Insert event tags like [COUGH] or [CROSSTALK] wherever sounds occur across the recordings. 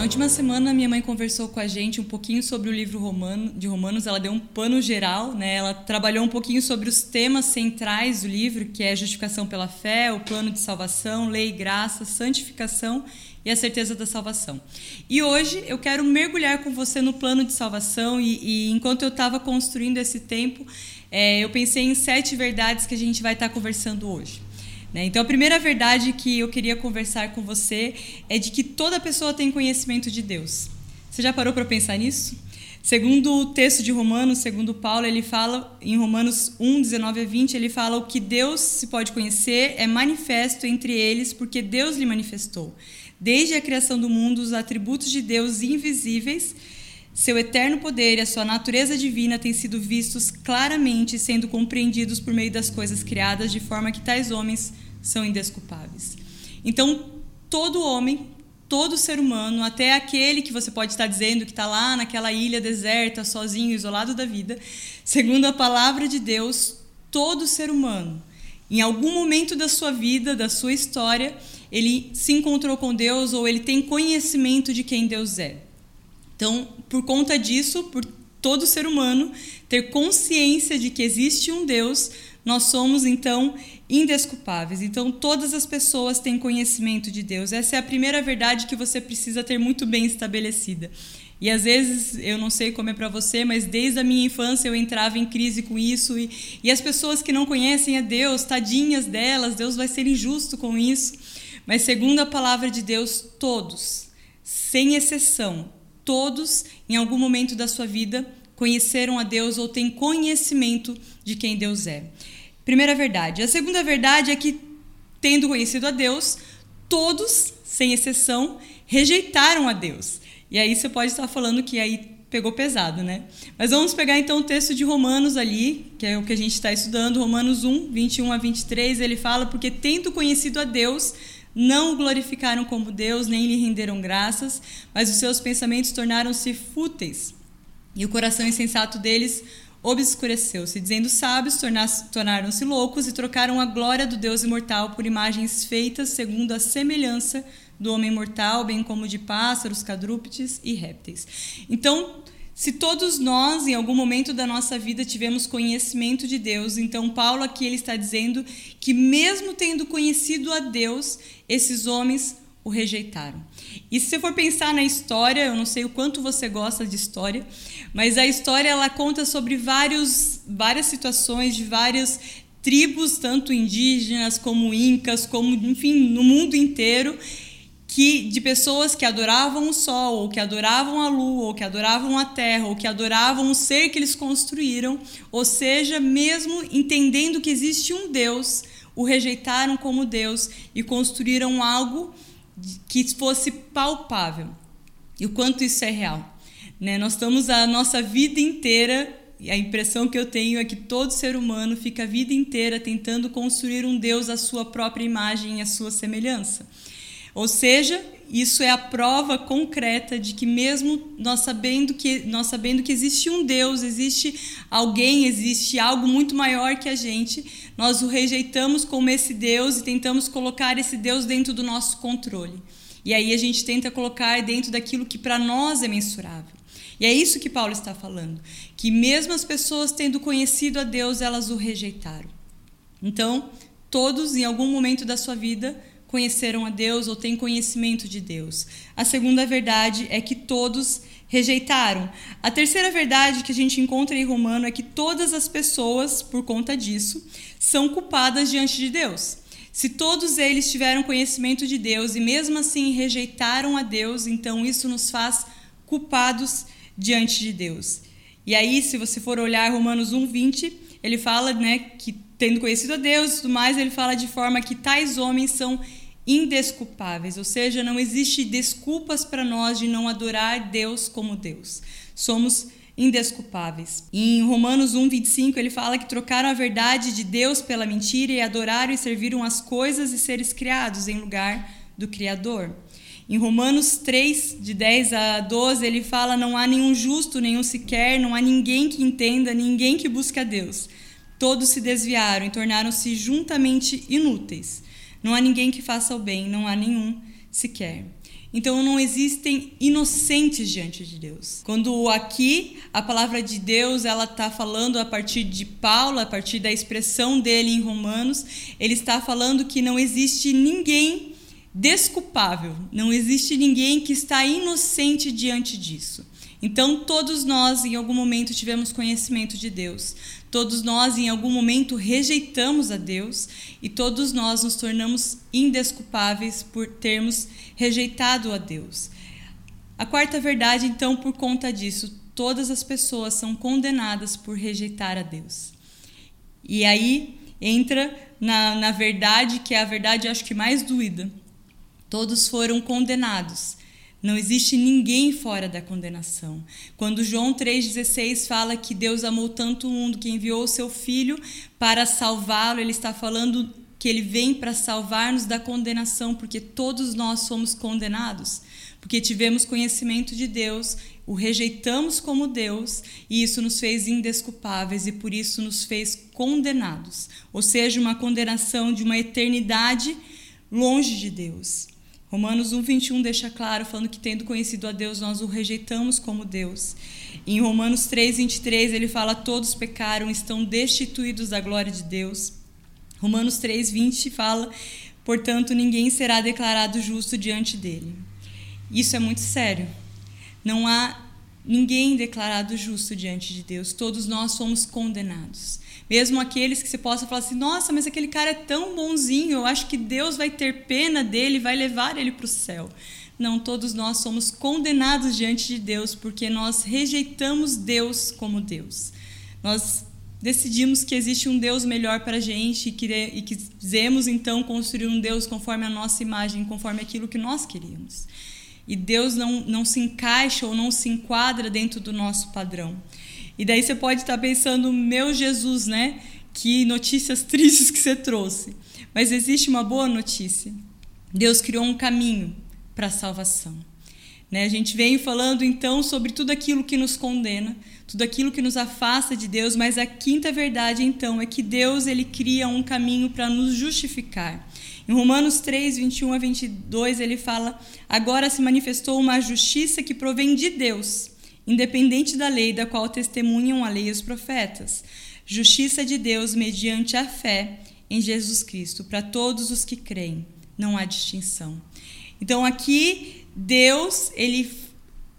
Na última semana, minha mãe conversou com a gente um pouquinho sobre o livro Romano, de Romanos. Ela deu um pano geral, né? Ela trabalhou um pouquinho sobre os temas centrais do livro, que é justificação pela fé, o plano de salvação, lei e graça, santificação e a certeza da salvação. E hoje eu quero mergulhar com você no plano de salvação. E, e enquanto eu estava construindo esse tempo, é, eu pensei em sete verdades que a gente vai estar conversando hoje. Né? Então, a primeira verdade que eu queria conversar com você é de que toda pessoa tem conhecimento de Deus. Você já parou para pensar nisso? Segundo o texto de Romanos, segundo Paulo, ele fala em Romanos 1, 19 a 20, ele fala o que Deus se pode conhecer é manifesto entre eles, porque Deus lhe manifestou. Desde a criação do mundo, os atributos de Deus invisíveis, seu eterno poder e a sua natureza divina têm sido vistos claramente, sendo compreendidos por meio das coisas criadas, de forma que tais homens são indesculpáveis. Então, todo homem, todo ser humano, até aquele que você pode estar dizendo que está lá naquela ilha deserta, sozinho, isolado da vida, segundo a palavra de Deus, todo ser humano, em algum momento da sua vida, da sua história, ele se encontrou com Deus ou ele tem conhecimento de quem Deus é. Então, por conta disso, por todo ser humano ter consciência de que existe um Deus, nós somos então indesculpáveis. Então, todas as pessoas têm conhecimento de Deus. Essa é a primeira verdade que você precisa ter muito bem estabelecida. E às vezes, eu não sei como é para você, mas desde a minha infância eu entrava em crise com isso. E, e as pessoas que não conhecem a Deus, tadinhas delas, Deus vai ser injusto com isso. Mas, segundo a palavra de Deus, todos, sem exceção, todos, em algum momento da sua vida, conheceram a Deus ou têm conhecimento de quem Deus é. Primeira verdade. A segunda verdade é que, tendo conhecido a Deus, todos, sem exceção, rejeitaram a Deus. E aí você pode estar falando que aí pegou pesado, né? Mas vamos pegar então o texto de Romanos ali, que é o que a gente está estudando, Romanos 1, 21 a 23, ele fala: Porque tendo conhecido a Deus, não o glorificaram como Deus, nem lhe renderam graças, mas os seus pensamentos tornaram-se fúteis, e o coração insensato deles obscureceu-se, dizendo sábios, tornaram-se loucos e trocaram a glória do Deus imortal por imagens feitas segundo a semelhança do homem mortal, bem como de pássaros, quadrúpedes e répteis. Então, se todos nós, em algum momento da nossa vida, tivemos conhecimento de Deus, então Paulo aqui ele está dizendo que, mesmo tendo conhecido a Deus, esses homens o rejeitaram. E se você for pensar na história, eu não sei o quanto você gosta de história, mas a história ela conta sobre vários, várias situações de várias tribos, tanto indígenas como incas, como enfim, no mundo inteiro, que de pessoas que adoravam o sol, ou que adoravam a lua, ou que adoravam a terra, ou que adoravam o ser que eles construíram, ou seja, mesmo entendendo que existe um Deus, o rejeitaram como Deus e construíram algo que fosse palpável. E o quanto isso é real. Né? Nós estamos a nossa vida inteira, e a impressão que eu tenho é que todo ser humano fica a vida inteira tentando construir um Deus à sua própria imagem e à sua semelhança. Ou seja, isso é a prova concreta de que mesmo nós sabendo que nós sabendo que existe um Deus, existe alguém, existe algo muito maior que a gente, nós o rejeitamos como esse Deus e tentamos colocar esse Deus dentro do nosso controle. E aí a gente tenta colocar dentro daquilo que para nós é mensurável. E é isso que Paulo está falando, que mesmo as pessoas tendo conhecido a Deus, elas o rejeitaram. Então, todos em algum momento da sua vida conheceram a Deus ou têm conhecimento de Deus. A segunda verdade é que todos rejeitaram. A terceira verdade que a gente encontra em Romano é que todas as pessoas, por conta disso, são culpadas diante de Deus. Se todos eles tiveram conhecimento de Deus e mesmo assim rejeitaram a Deus, então isso nos faz culpados diante de Deus. E aí, se você for olhar Romanos 1:20, ele fala, né, que tendo conhecido a Deus tudo mais, ele fala de forma que tais homens são indesculpáveis, ou seja, não existe desculpas para nós de não adorar Deus como Deus. Somos indesculpáveis. Em Romanos 1:25 ele fala que trocaram a verdade de Deus pela mentira e adoraram e serviram as coisas e seres criados em lugar do criador. Em Romanos 3, de 10 a 12, ele fala: Não há nenhum justo, nenhum sequer, não há ninguém que entenda, ninguém que busque a Deus. Todos se desviaram e tornaram-se juntamente inúteis. Não há ninguém que faça o bem, não há nenhum sequer. Então não existem inocentes diante de Deus. Quando aqui a palavra de Deus ela está falando a partir de Paulo, a partir da expressão dele em Romanos, ele está falando que não existe ninguém desculpável, não existe ninguém que está inocente diante disso. Então todos nós em algum momento tivemos conhecimento de Deus. Todos nós, em algum momento, rejeitamos a Deus e todos nós nos tornamos indesculpáveis por termos rejeitado a Deus. A quarta verdade, então, por conta disso, todas as pessoas são condenadas por rejeitar a Deus. E aí entra na, na verdade, que é a verdade, acho que mais doída. Todos foram condenados não existe ninguém fora da condenação. Quando João 3,16 fala que Deus amou tanto o mundo que enviou o seu Filho para salvá-lo, ele está falando que ele vem para salvar-nos da condenação, porque todos nós somos condenados. Porque tivemos conhecimento de Deus, o rejeitamos como Deus, e isso nos fez indesculpáveis e por isso nos fez condenados. Ou seja, uma condenação de uma eternidade longe de Deus. Romanos 1:21 deixa claro falando que tendo conhecido a Deus nós o rejeitamos como Deus. Em Romanos 3:23 ele fala todos pecaram, estão destituídos da glória de Deus. Romanos 3:20 fala, portanto ninguém será declarado justo diante dele. Isso é muito sério. Não há ninguém declarado justo diante de Deus. Todos nós somos condenados. Mesmo aqueles que você possa falar assim: nossa, mas aquele cara é tão bonzinho, eu acho que Deus vai ter pena dele, vai levar ele para o céu. Não, todos nós somos condenados diante de Deus porque nós rejeitamos Deus como Deus. Nós decidimos que existe um Deus melhor para a gente e, quisemos então construir um Deus conforme a nossa imagem, conforme aquilo que nós queríamos. E Deus não, não se encaixa ou não se enquadra dentro do nosso padrão. E daí você pode estar pensando, meu Jesus, né? Que notícias [LAUGHS] tristes que você trouxe. Mas existe uma boa notícia. Deus criou um caminho para a salvação. Né? A gente vem falando então sobre tudo aquilo que nos condena, tudo aquilo que nos afasta de Deus, mas a quinta verdade então é que Deus ele cria um caminho para nos justificar. Em Romanos 3, 21 a 22, ele fala: Agora se manifestou uma justiça que provém de Deus independente da lei da qual testemunham a lei e os profetas. Justiça de Deus mediante a fé em Jesus Cristo, para todos os que creem. Não há distinção. Então aqui Deus, ele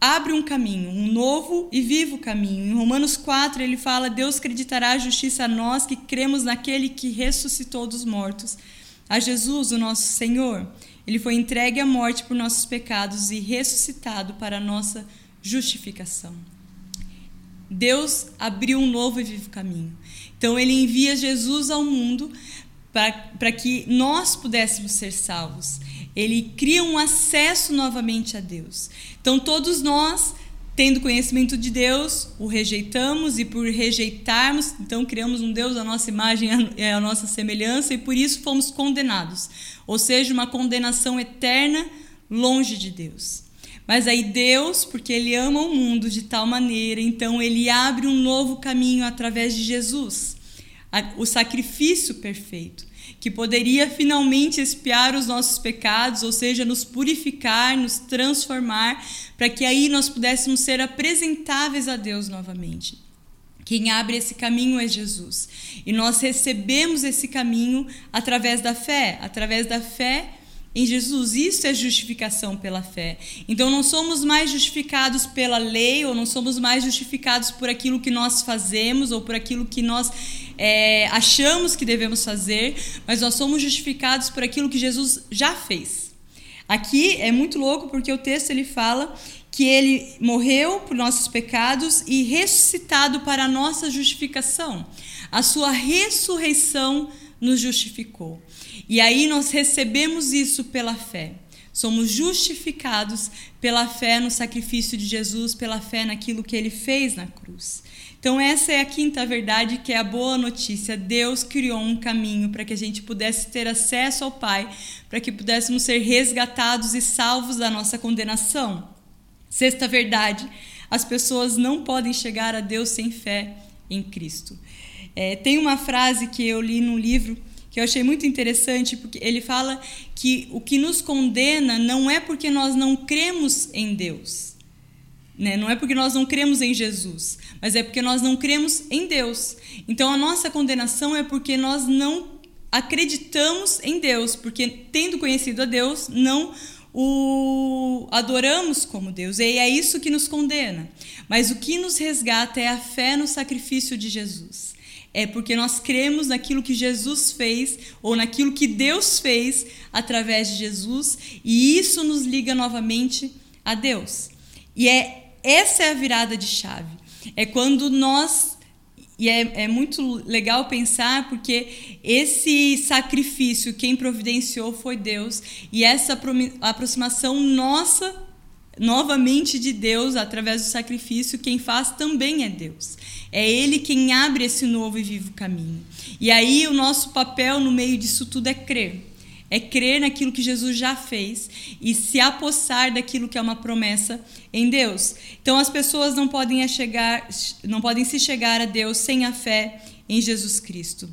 abre um caminho, um novo e vivo caminho. Em Romanos 4 ele fala: Deus acreditará a justiça a nós que cremos naquele que ressuscitou dos mortos, a Jesus, o nosso Senhor. Ele foi entregue à morte por nossos pecados e ressuscitado para a nossa justificação. Deus abriu um novo e vivo caminho. Então, ele envia Jesus ao mundo para que nós pudéssemos ser salvos. Ele cria um acesso novamente a Deus. Então, todos nós, tendo conhecimento de Deus, o rejeitamos e por rejeitarmos, então criamos um Deus à nossa imagem, à nossa semelhança e por isso fomos condenados. Ou seja, uma condenação eterna longe de Deus. Mas aí Deus, porque Ele ama o mundo de tal maneira, então Ele abre um novo caminho através de Jesus, o sacrifício perfeito, que poderia finalmente expiar os nossos pecados, ou seja, nos purificar, nos transformar, para que aí nós pudéssemos ser apresentáveis a Deus novamente. Quem abre esse caminho é Jesus. E nós recebemos esse caminho através da fé, através da fé em Jesus. Isso é justificação pela fé. Então não somos mais justificados pela lei, ou não somos mais justificados por aquilo que nós fazemos, ou por aquilo que nós é, achamos que devemos fazer, mas nós somos justificados por aquilo que Jesus já fez. Aqui é muito louco porque o texto ele fala que ele morreu por nossos pecados e ressuscitado para a nossa justificação. A sua ressurreição nos justificou. E aí nós recebemos isso pela fé. Somos justificados pela fé no sacrifício de Jesus, pela fé naquilo que ele fez na cruz. Então, essa é a quinta verdade, que é a boa notícia. Deus criou um caminho para que a gente pudesse ter acesso ao Pai, para que pudéssemos ser resgatados e salvos da nossa condenação. Sexta verdade: as pessoas não podem chegar a Deus sem fé em Cristo. É, tem uma frase que eu li num livro que eu achei muito interessante, porque ele fala que o que nos condena não é porque nós não cremos em Deus. Né? Não é porque nós não cremos em Jesus, mas é porque nós não cremos em Deus. Então a nossa condenação é porque nós não acreditamos em Deus, porque tendo conhecido a Deus, não o adoramos como Deus. E é isso que nos condena. Mas o que nos resgata é a fé no sacrifício de Jesus. É porque nós cremos naquilo que Jesus fez ou naquilo que Deus fez através de Jesus, e isso nos liga novamente a Deus. E é essa é a virada de chave. É quando nós e é, é muito legal pensar porque esse sacrifício, quem providenciou foi Deus, e essa aproximação nossa, novamente de Deus, através do sacrifício, quem faz também é Deus. É Ele quem abre esse novo e vivo caminho. E aí o nosso papel no meio disso tudo é crer é crer naquilo que Jesus já fez e se apossar daquilo que é uma promessa em Deus. Então as pessoas não podem chegar, não podem se chegar a Deus sem a fé em Jesus Cristo.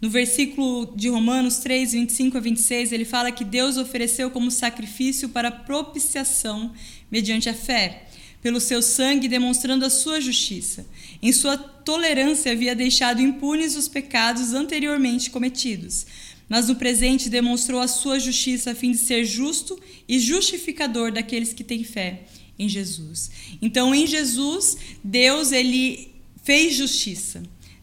No versículo de Romanos 3, 25 a 26, ele fala que Deus ofereceu como sacrifício para propiciação mediante a fé, pelo seu sangue demonstrando a sua justiça. Em sua tolerância havia deixado impunes os pecados anteriormente cometidos mas no presente demonstrou a sua justiça a fim de ser justo e justificador daqueles que têm fé em Jesus. Então, em Jesus, Deus ele fez justiça.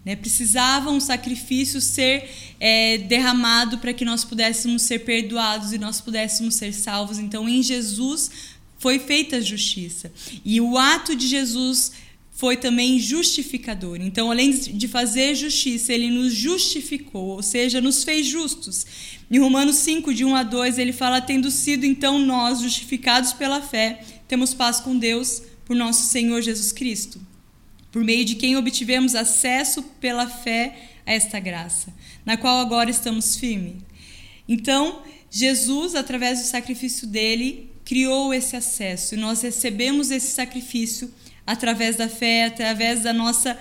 Né? Precisava um sacrifício ser é, derramado para que nós pudéssemos ser perdoados e nós pudéssemos ser salvos. Então, em Jesus foi feita a justiça. E o ato de Jesus foi também justificador. Então, além de fazer justiça, ele nos justificou, ou seja, nos fez justos. Em Romanos 5, de 1 a 2, ele fala: Tendo sido então nós justificados pela fé, temos paz com Deus por nosso Senhor Jesus Cristo, por meio de quem obtivemos acesso pela fé a esta graça, na qual agora estamos firmes. Então, Jesus, através do sacrifício dele, criou esse acesso e nós recebemos esse sacrifício através da fé, através da nossa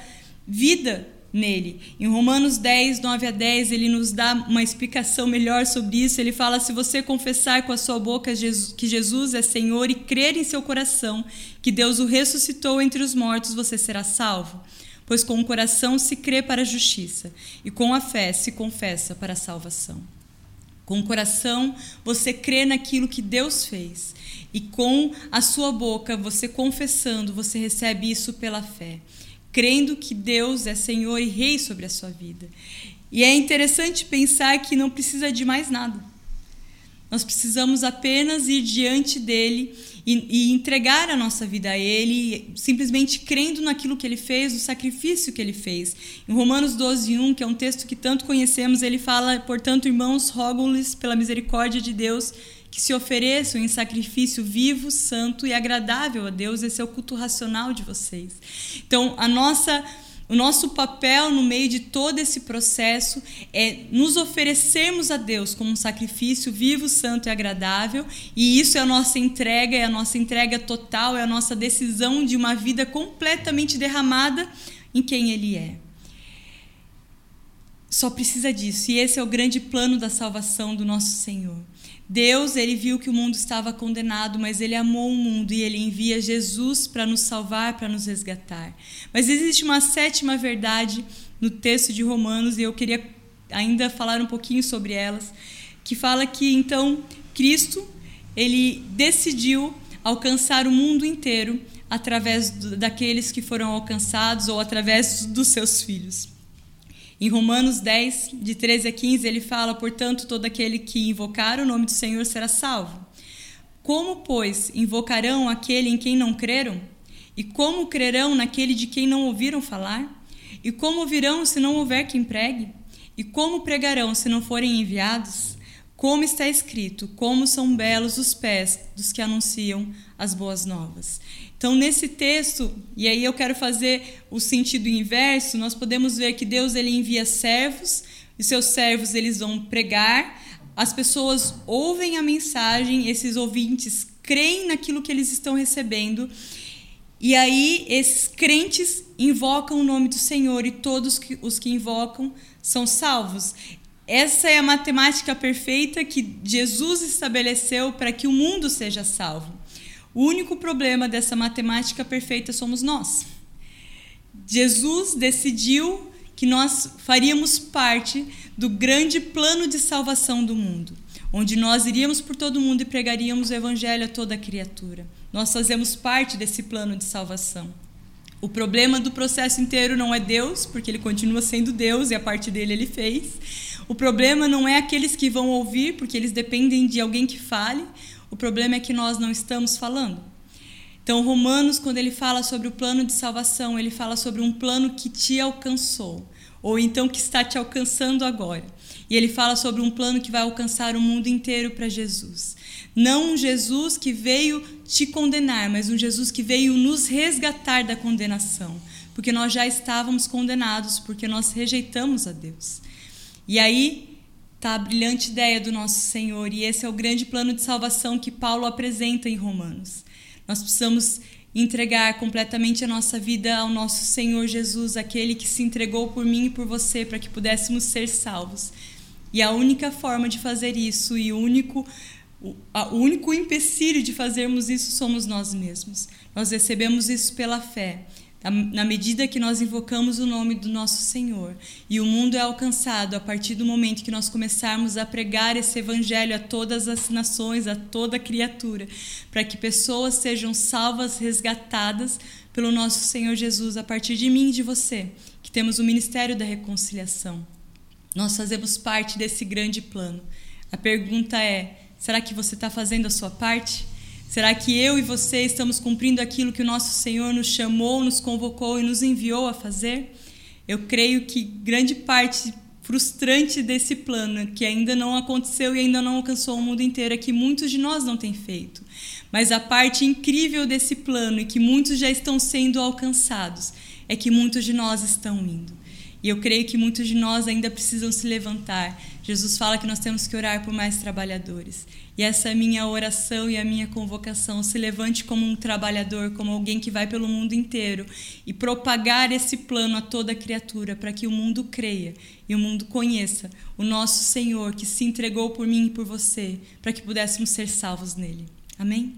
vida nele. Em Romanos 10, 9 a 10, ele nos dá uma explicação melhor sobre isso. Ele fala: se você confessar com a sua boca que Jesus é Senhor e crer em seu coração que Deus o ressuscitou entre os mortos, você será salvo. Pois com o coração se crê para a justiça e com a fé se confessa para a salvação. Com o coração você crê naquilo que Deus fez e com a sua boca, você confessando, você recebe isso pela fé, crendo que Deus é Senhor e Rei sobre a sua vida. E é interessante pensar que não precisa de mais nada. Nós precisamos apenas ir diante dele e, e, entregar a nossa vida a ele, simplesmente crendo naquilo que ele fez, no sacrifício que ele fez. Em Romanos 12, 1, que é um texto que tanto conhecemos, ele fala: Portanto, irmãos, rogo-lhes pela misericórdia de Deus que se ofereçam em sacrifício vivo, santo e agradável a Deus. Esse é o culto racional de vocês. Então, a nossa o nosso papel no meio de todo esse processo é nos oferecermos a Deus como um sacrifício vivo, santo e agradável, e isso é a nossa entrega, é a nossa entrega total, é a nossa decisão de uma vida completamente derramada em quem Ele é. Só precisa disso, e esse é o grande plano da salvação do nosso Senhor. Deus, ele viu que o mundo estava condenado, mas ele amou o mundo e ele envia Jesus para nos salvar, para nos resgatar. Mas existe uma sétima verdade no texto de Romanos e eu queria ainda falar um pouquinho sobre elas, que fala que então Cristo, ele decidiu alcançar o mundo inteiro através daqueles que foram alcançados ou através dos seus filhos. Em Romanos 10, de 13 a 15, ele fala: Portanto, todo aquele que invocar o nome do Senhor será salvo. Como, pois, invocarão aquele em quem não creram? E como crerão naquele de quem não ouviram falar? E como ouvirão se não houver quem pregue? E como pregarão se não forem enviados? Como está escrito: Como são belos os pés dos que anunciam as boas novas. Então, nesse texto, e aí eu quero fazer o sentido inverso, nós podemos ver que Deus ele envia servos, e seus servos eles vão pregar, as pessoas ouvem a mensagem, esses ouvintes creem naquilo que eles estão recebendo, e aí esses crentes invocam o nome do Senhor e todos os que invocam são salvos. Essa é a matemática perfeita que Jesus estabeleceu para que o mundo seja salvo. O único problema dessa matemática perfeita somos nós. Jesus decidiu que nós faríamos parte do grande plano de salvação do mundo, onde nós iríamos por todo mundo e pregaríamos o evangelho a toda criatura. Nós fazemos parte desse plano de salvação. O problema do processo inteiro não é Deus, porque ele continua sendo Deus e a parte dele ele fez. O problema não é aqueles que vão ouvir, porque eles dependem de alguém que fale. O problema é que nós não estamos falando. Então, Romanos, quando ele fala sobre o plano de salvação, ele fala sobre um plano que te alcançou, ou então que está te alcançando agora. E ele fala sobre um plano que vai alcançar o mundo inteiro para Jesus. Não um Jesus que veio te condenar, mas um Jesus que veio nos resgatar da condenação, porque nós já estávamos condenados, porque nós rejeitamos a Deus. E aí está a brilhante ideia do nosso Senhor, e esse é o grande plano de salvação que Paulo apresenta em Romanos. Nós precisamos entregar completamente a nossa vida ao nosso Senhor Jesus, aquele que se entregou por mim e por você para que pudéssemos ser salvos. E a única forma de fazer isso e o único o, o único empecilho de fazermos isso somos nós mesmos. Nós recebemos isso pela fé na medida que nós invocamos o nome do nosso Senhor. E o mundo é alcançado a partir do momento que nós começarmos a pregar esse evangelho a todas as nações, a toda criatura, para que pessoas sejam salvas, resgatadas pelo nosso Senhor Jesus, a partir de mim e de você, que temos o ministério da reconciliação. Nós fazemos parte desse grande plano. A pergunta é: será que você está fazendo a sua parte? Será que eu e você estamos cumprindo aquilo que o nosso Senhor nos chamou, nos convocou e nos enviou a fazer? Eu creio que grande parte frustrante desse plano, que ainda não aconteceu e ainda não alcançou o mundo inteiro, é que muitos de nós não têm feito. Mas a parte incrível desse plano e que muitos já estão sendo alcançados é que muitos de nós estão indo. E eu creio que muitos de nós ainda precisam se levantar. Jesus fala que nós temos que orar por mais trabalhadores. E essa é a minha oração e a minha convocação. Se levante como um trabalhador, como alguém que vai pelo mundo inteiro e propagar esse plano a toda criatura, para que o mundo creia e o mundo conheça o nosso Senhor que se entregou por mim e por você, para que pudéssemos ser salvos nele. Amém?